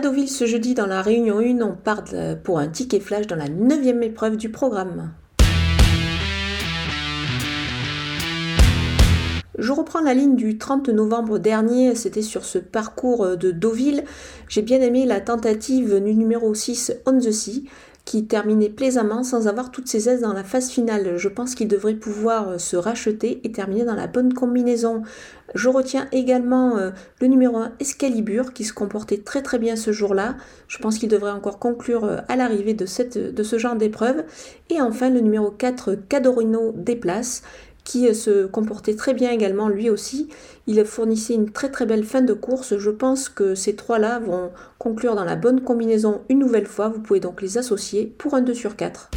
À Deauville ce jeudi dans la réunion 1, on part pour un ticket flash dans la neuvième épreuve du programme. Je reprends la ligne du 30 novembre dernier, c'était sur ce parcours de Deauville. J'ai bien aimé la tentative du numéro 6 On the Sea qui terminait plaisamment sans avoir toutes ses aises dans la phase finale. Je pense qu'il devrait pouvoir se racheter et terminer dans la bonne combinaison. Je retiens également euh, le numéro 1 Excalibur qui se comportait très très bien ce jour-là. Je pense qu'il devrait encore conclure euh, à l'arrivée de, de ce genre d'épreuve. Et enfin le numéro 4 Cadorino Déplace qui euh, se comportait très bien également lui aussi. Il fournissait une très très belle fin de course. Je pense que ces trois-là vont conclure dans la bonne combinaison une nouvelle fois. Vous pouvez donc les associer pour un 2 sur 4.